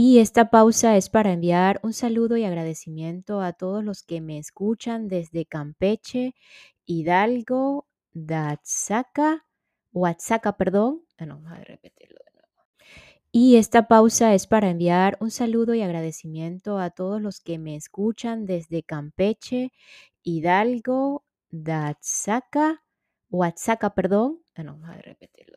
Y esta pausa es para enviar un saludo y agradecimiento a todos los que me escuchan desde Campeche, Hidalgo, Oaxaca, Oaxaca, perdón. Ah, no, vamos a repetirlo. Y esta pausa es para enviar un saludo y agradecimiento a todos los que me escuchan desde Campeche, Hidalgo, Oaxaca, Oaxaca, perdón. Ah, no, vamos a repetirlo.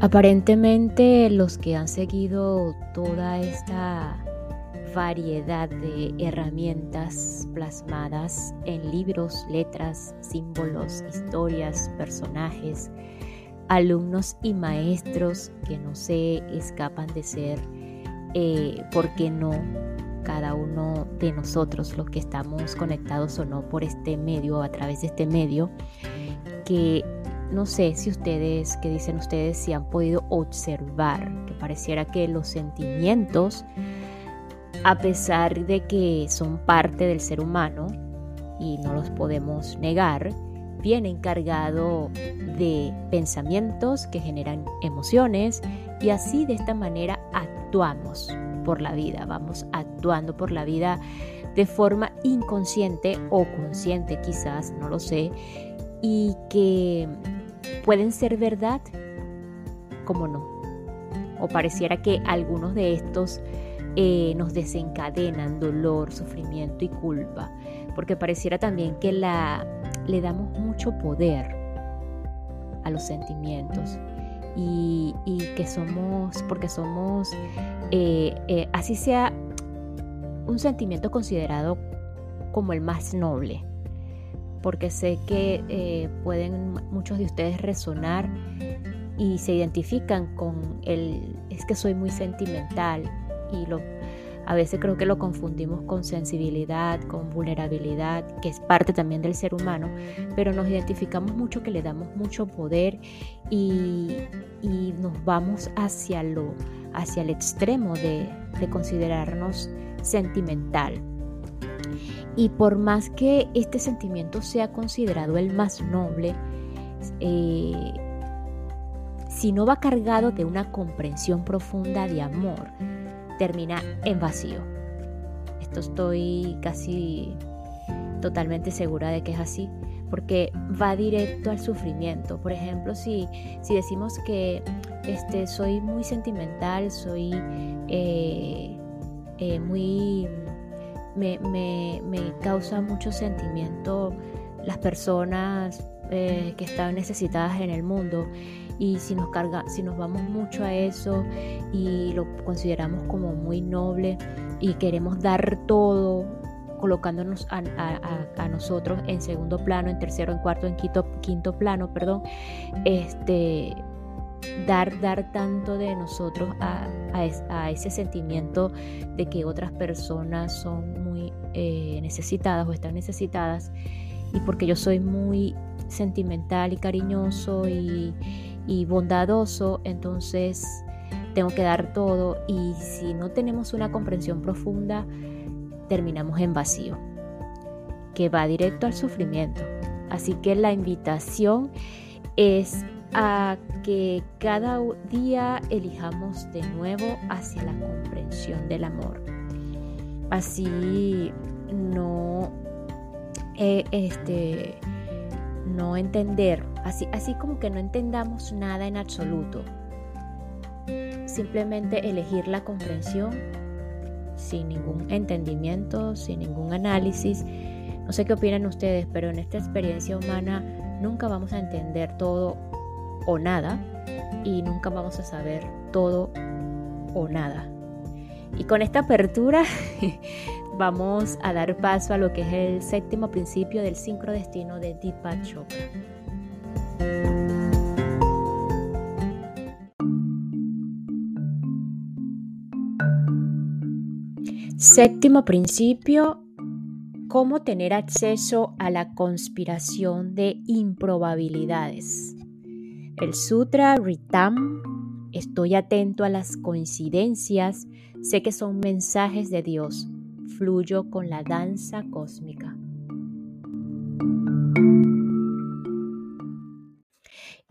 Aparentemente los que han seguido toda esta variedad de herramientas plasmadas en libros, letras, símbolos, historias, personajes, alumnos y maestros que no se escapan de ser, eh, ¿por qué no? Cada uno de nosotros, los que estamos conectados o no por este medio, a través de este medio, que no sé si ustedes, qué dicen ustedes, si han podido observar que pareciera que los sentimientos, a pesar de que son parte del ser humano y no los podemos negar, vienen cargados de pensamientos que generan emociones y así de esta manera actuamos por la vida, vamos actuando por la vida de forma inconsciente o consciente quizás, no lo sé, y que pueden ser verdad como no. O pareciera que algunos de estos eh, nos desencadenan dolor, sufrimiento y culpa, porque pareciera también que la, le damos mucho poder a los sentimientos y, que somos, porque somos, eh, eh, así sea un sentimiento considerado como el más noble, porque sé que eh, pueden muchos de ustedes resonar y se identifican con el, es que soy muy sentimental y lo, a veces creo que lo confundimos con sensibilidad, con vulnerabilidad, que es parte también del ser humano, pero nos identificamos mucho que le damos mucho poder y, y nos vamos hacia, lo, hacia el extremo de, de considerarnos sentimental. Y por más que este sentimiento sea considerado el más noble, eh, si no va cargado de una comprensión profunda de amor, termina en vacío. Esto estoy casi totalmente segura de que es así, porque va directo al sufrimiento. Por ejemplo, si, si decimos que este, soy muy sentimental, soy eh, eh, muy me, causa mucho sentimiento las personas eh, que están necesitadas en el mundo. Y si nos carga, si nos vamos mucho a eso y lo consideramos como muy noble y queremos dar todo colocándonos a, nosotros en segundo plano, en tercero, en cuarto, en quinto, quinto plano, perdón, este dar, dar tanto de nosotros a, ese sentimiento de que otras personas son muy eh, necesitadas o están necesitadas y porque yo soy muy sentimental y cariñoso y, y bondadoso, entonces tengo que dar todo y si no tenemos una comprensión profunda, terminamos en vacío, que va directo al sufrimiento. Así que la invitación es a que cada día elijamos de nuevo hacia la comprensión del amor. Así no, eh, este, no entender, así, así como que no entendamos nada en absoluto. Simplemente elegir la comprensión sin ningún entendimiento, sin ningún análisis. No sé qué opinan ustedes, pero en esta experiencia humana nunca vamos a entender todo o nada y nunca vamos a saber todo o nada. Y con esta apertura vamos a dar paso a lo que es el séptimo principio del sincrodestino de Deepak Chopra. Séptimo principio, cómo tener acceso a la conspiración de improbabilidades. El Sutra Ritam, estoy atento a las coincidencias, sé que son mensajes de Dios, fluyo con la danza cósmica.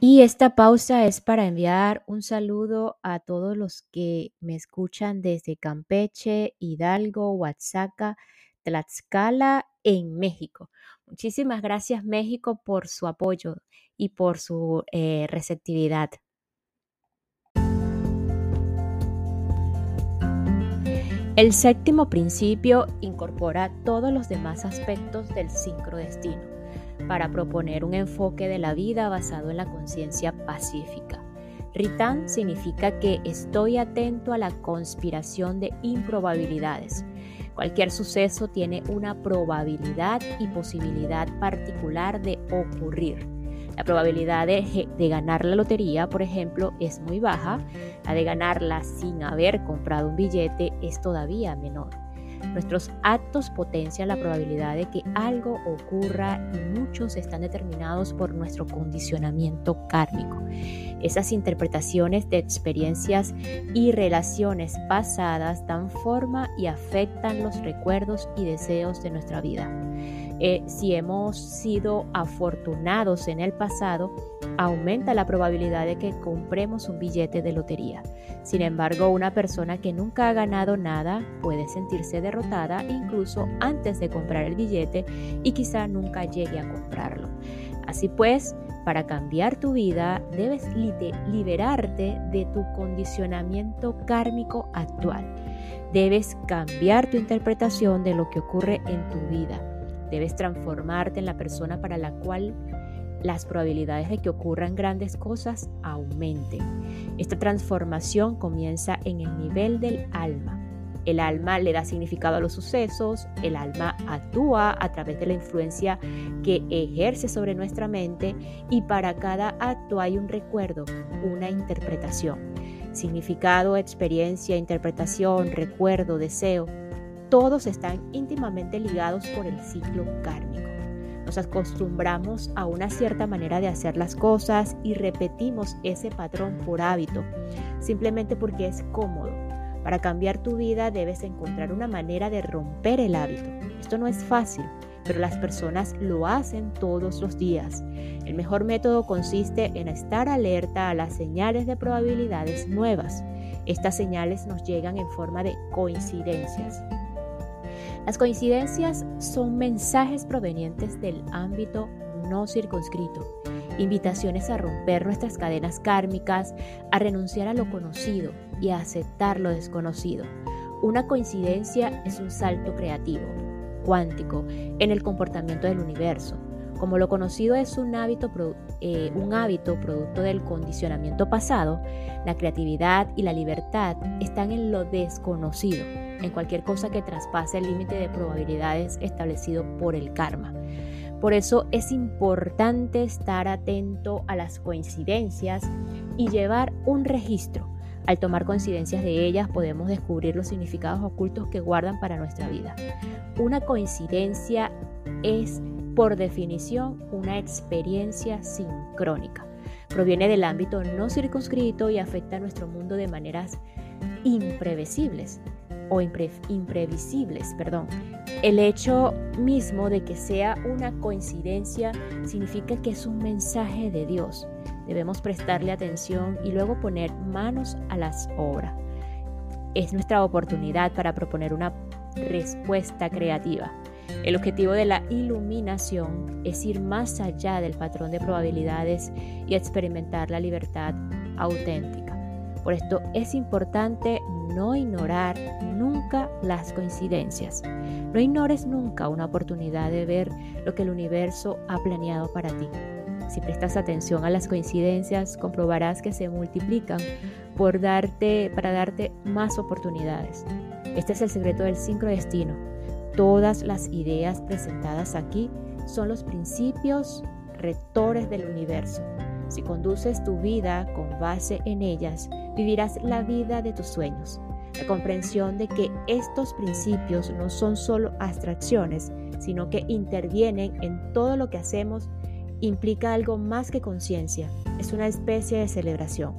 Y esta pausa es para enviar un saludo a todos los que me escuchan desde Campeche, Hidalgo, Oaxaca, Tlaxcala, en México. Muchísimas gracias México por su apoyo y por su eh, receptividad. El séptimo principio incorpora todos los demás aspectos del sincrodestino para proponer un enfoque de la vida basado en la conciencia pacífica. Ritan significa que estoy atento a la conspiración de improbabilidades. Cualquier suceso tiene una probabilidad y posibilidad particular de ocurrir. La probabilidad de, ganar la lotería, por ejemplo, es muy baja. La de ganarla sin haber comprado un billete es todavía menor. Nuestros actos potencian la probabilidad de que algo ocurra y muchos están determinados por nuestro condicionamiento kármico. Esas interpretaciones de experiencias y relaciones pasadas dan forma y afectan los recuerdos y deseos de nuestra vida. Eh, si hemos sido afortunados en el pasado, aumenta la probabilidad de que compremos un billete de lotería. Sin embargo, una persona que nunca ha ganado nada puede sentirse derrotada incluso antes de comprar el billete y quizá nunca llegue a comprarlo. Así pues, para cambiar tu vida debes liberarte de tu condicionamiento kármico actual. Debes cambiar tu interpretación de lo que ocurre en tu vida Debes transformarte en la persona para la cual las probabilidades de que ocurran grandes cosas aumenten. Esta transformación comienza en el nivel del alma. El alma le da significado a los sucesos, el alma actúa a través de la influencia que ejerce sobre nuestra mente y para cada acto hay un recuerdo, una interpretación. Significado, experiencia, interpretación, recuerdo, deseo, todos están íntimamente ligados por el ciclo kármico. Nos acostumbramos a una cierta manera de hacer las cosas y repetimos ese patrón por hábito, simplemente porque es cómodo. Para cambiar tu vida debes encontrar una manera de romper el hábito. Esto no es fácil, pero las personas lo hacen todos los días. El mejor método consiste en estar alerta a las señales de probabilidades nuevas. Estas señales nos llegan en forma de coincidencias. Las coincidencias son mensajes provenientes del ámbito no circunscrito, invitaciones a romper nuestras cadenas kármicas, a renunciar a lo conocido y a aceptar lo desconocido. Una coincidencia es un salto creativo, cuántico, en el comportamiento del universo. Como lo conocido es un hábito, eh, un hábito producto del condicionamiento pasado, la creatividad y la libertad están en lo desconocido en cualquier cosa que traspase el límite de probabilidades establecido por el karma. Por eso es importante estar atento a las coincidencias y llevar un registro. Al tomar coincidencias de ellas podemos descubrir los significados ocultos que guardan para nuestra vida. Una coincidencia es, por definición, una experiencia sincrónica. Proviene del ámbito no circunscrito y afecta a nuestro mundo de maneras imprevisibles o imprevisibles, perdón. El hecho mismo de que sea una coincidencia significa que es un mensaje de Dios. Debemos prestarle atención y luego poner manos a las obras. Es nuestra oportunidad para proponer una respuesta creativa. El objetivo de la iluminación es ir más allá del patrón de probabilidades y experimentar la libertad auténtica. Por esto es importante no ignorar nunca las coincidencias. No ignores nunca una oportunidad de ver lo que el universo ha planeado para ti. Si prestas atención a las coincidencias, comprobarás que se multiplican por darte, para darte más oportunidades. Este es el secreto del sincrodestino. Todas las ideas presentadas aquí son los principios rectores del universo. Si conduces tu vida con base en ellas, vivirás la vida de tus sueños. La comprensión de que estos principios no son solo abstracciones, sino que intervienen en todo lo que hacemos, implica algo más que conciencia. Es una especie de celebración.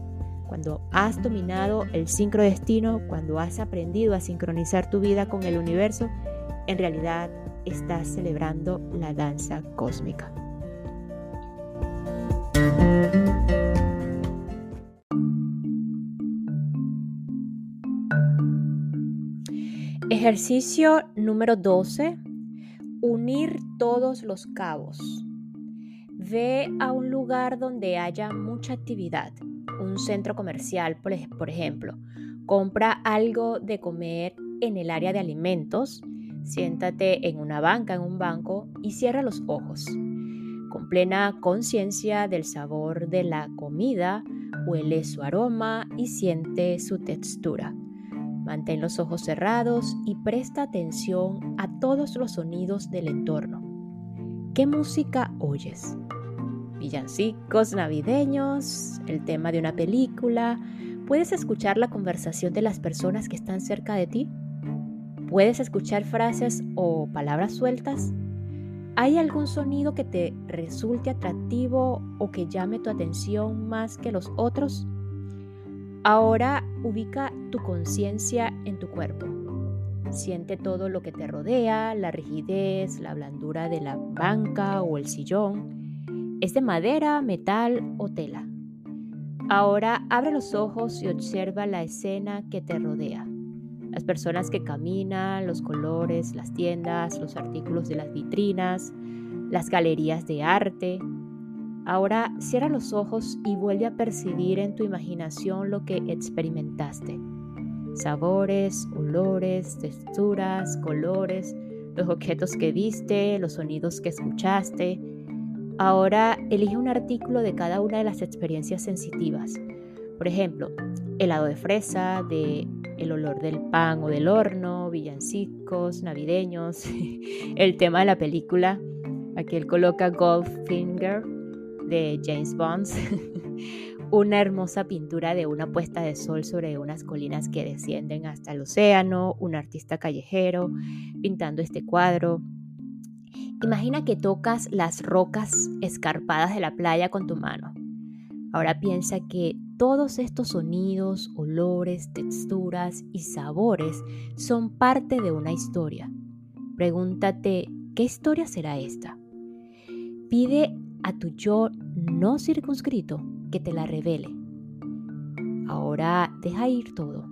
Cuando has dominado el sincrodestino, cuando has aprendido a sincronizar tu vida con el universo, en realidad estás celebrando la danza cósmica. Ejercicio número 12. Unir todos los cabos. Ve a un lugar donde haya mucha actividad, un centro comercial, por ejemplo. Compra algo de comer en el área de alimentos, siéntate en una banca, en un banco y cierra los ojos. Con plena conciencia del sabor de la comida, huele su aroma y siente su textura. Mantén los ojos cerrados y presta atención a todos los sonidos del entorno. ¿Qué música oyes? Villancicos navideños, el tema de una película. ¿Puedes escuchar la conversación de las personas que están cerca de ti? ¿Puedes escuchar frases o palabras sueltas? ¿Hay algún sonido que te resulte atractivo o que llame tu atención más que los otros? Ahora ubica tu conciencia en tu cuerpo. Siente todo lo que te rodea, la rigidez, la blandura de la banca o el sillón. ¿Es de madera, metal o tela? Ahora abre los ojos y observa la escena que te rodea. Las personas que caminan, los colores, las tiendas, los artículos de las vitrinas, las galerías de arte, Ahora cierra los ojos y vuelve a percibir en tu imaginación lo que experimentaste. Sabores, olores, texturas, colores, los objetos que viste, los sonidos que escuchaste. Ahora elige un artículo de cada una de las experiencias sensitivas. Por ejemplo, helado de fresa, de el olor del pan o del horno, villancicos navideños, el tema de la película. Aquí él coloca Goldfinger de James Bond, una hermosa pintura de una puesta de sol sobre unas colinas que descienden hasta el océano, un artista callejero pintando este cuadro. Imagina que tocas las rocas escarpadas de la playa con tu mano. Ahora piensa que todos estos sonidos, olores, texturas y sabores son parte de una historia. Pregúntate, ¿qué historia será esta? Pide a tu yo no circunscrito que te la revele. Ahora deja ir todo.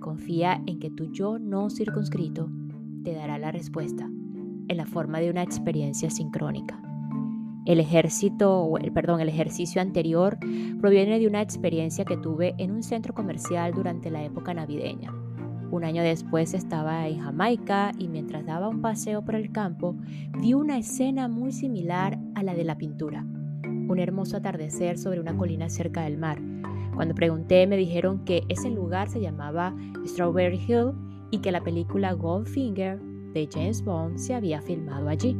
Confía en que tu yo no circunscrito te dará la respuesta en la forma de una experiencia sincrónica. El ejército, el, perdón, el ejercicio anterior proviene de una experiencia que tuve en un centro comercial durante la época navideña. Un año después estaba en Jamaica y mientras daba un paseo por el campo vi una escena muy similar a la de la pintura. Un hermoso atardecer sobre una colina cerca del mar. Cuando pregunté me dijeron que ese lugar se llamaba Strawberry Hill y que la película Goldfinger de James Bond se había filmado allí.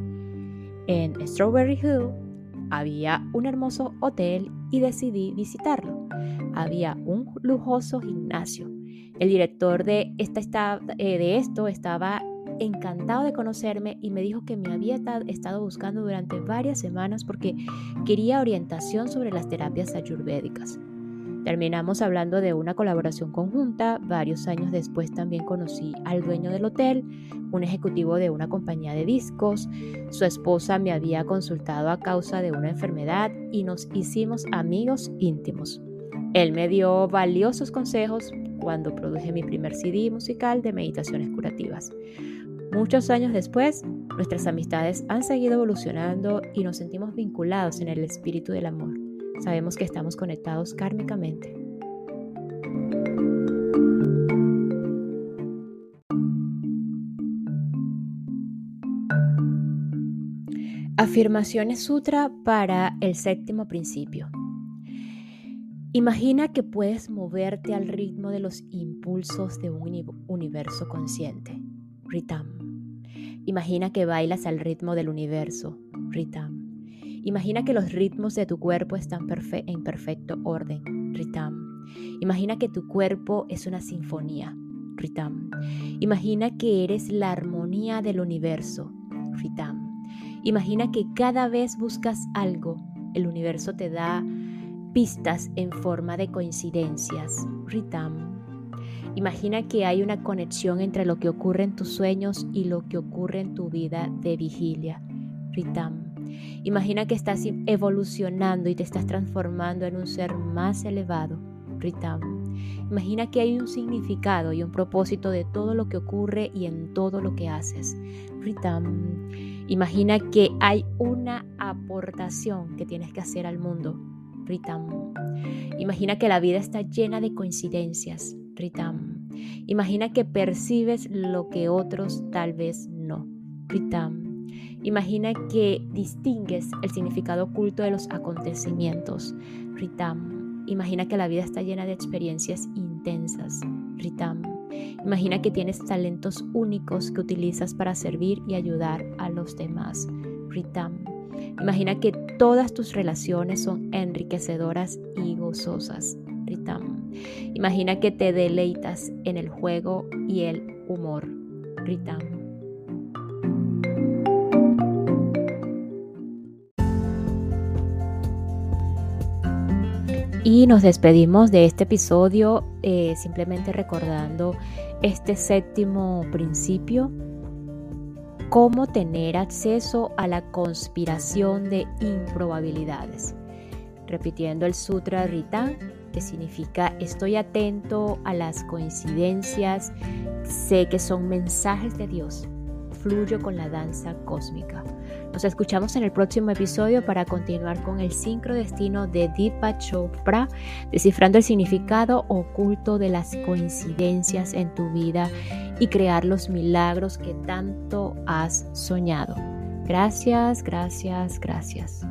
En Strawberry Hill había un hermoso hotel y decidí visitarlo. Había un lujoso gimnasio el director de, esta, eh, de esto estaba encantado de conocerme y me dijo que me había estado buscando durante varias semanas porque quería orientación sobre las terapias ayurvédicas. Terminamos hablando de una colaboración conjunta. Varios años después también conocí al dueño del hotel, un ejecutivo de una compañía de discos. Su esposa me había consultado a causa de una enfermedad y nos hicimos amigos íntimos. Él me dio valiosos consejos cuando produje mi primer CD musical de meditaciones curativas. Muchos años después, nuestras amistades han seguido evolucionando y nos sentimos vinculados en el espíritu del amor. Sabemos que estamos conectados kármicamente. Afirmaciones Sutra para el séptimo principio. Imagina que puedes moverte al ritmo de los impulsos de un universo consciente. Ritam. Imagina que bailas al ritmo del universo. Ritam. Imagina que los ritmos de tu cuerpo están en perfecto orden. Ritam. Imagina que tu cuerpo es una sinfonía. Ritam. Imagina que eres la armonía del universo. Ritam. Imagina que cada vez buscas algo, el universo te da pistas en forma de coincidencias. Ritam. Imagina que hay una conexión entre lo que ocurre en tus sueños y lo que ocurre en tu vida de vigilia. Ritam. Imagina que estás evolucionando y te estás transformando en un ser más elevado. Ritam. Imagina que hay un significado y un propósito de todo lo que ocurre y en todo lo que haces. Ritam. Imagina que hay una aportación que tienes que hacer al mundo. Ritam. Imagina que la vida está llena de coincidencias. Ritam. Imagina que percibes lo que otros tal vez no. Ritam. Imagina que distingues el significado oculto de los acontecimientos. Ritam. Imagina que la vida está llena de experiencias intensas. Ritam. Imagina que tienes talentos únicos que utilizas para servir y ayudar a los demás. Ritam. Imagina que todas tus relaciones son enriquecedoras y gozosas. Ritam. Imagina que te deleitas en el juego y el humor. Ritam. Y nos despedimos de este episodio eh, simplemente recordando este séptimo principio cómo tener acceso a la conspiración de improbabilidades. Repitiendo el Sutra Ritan, que significa estoy atento a las coincidencias, sé que son mensajes de Dios, fluyo con la danza cósmica. Nos escuchamos en el próximo episodio para continuar con el sincrodestino de Deepak Chopra, descifrando el significado oculto de las coincidencias en tu vida y crear los milagros que tanto has soñado. Gracias, gracias, gracias.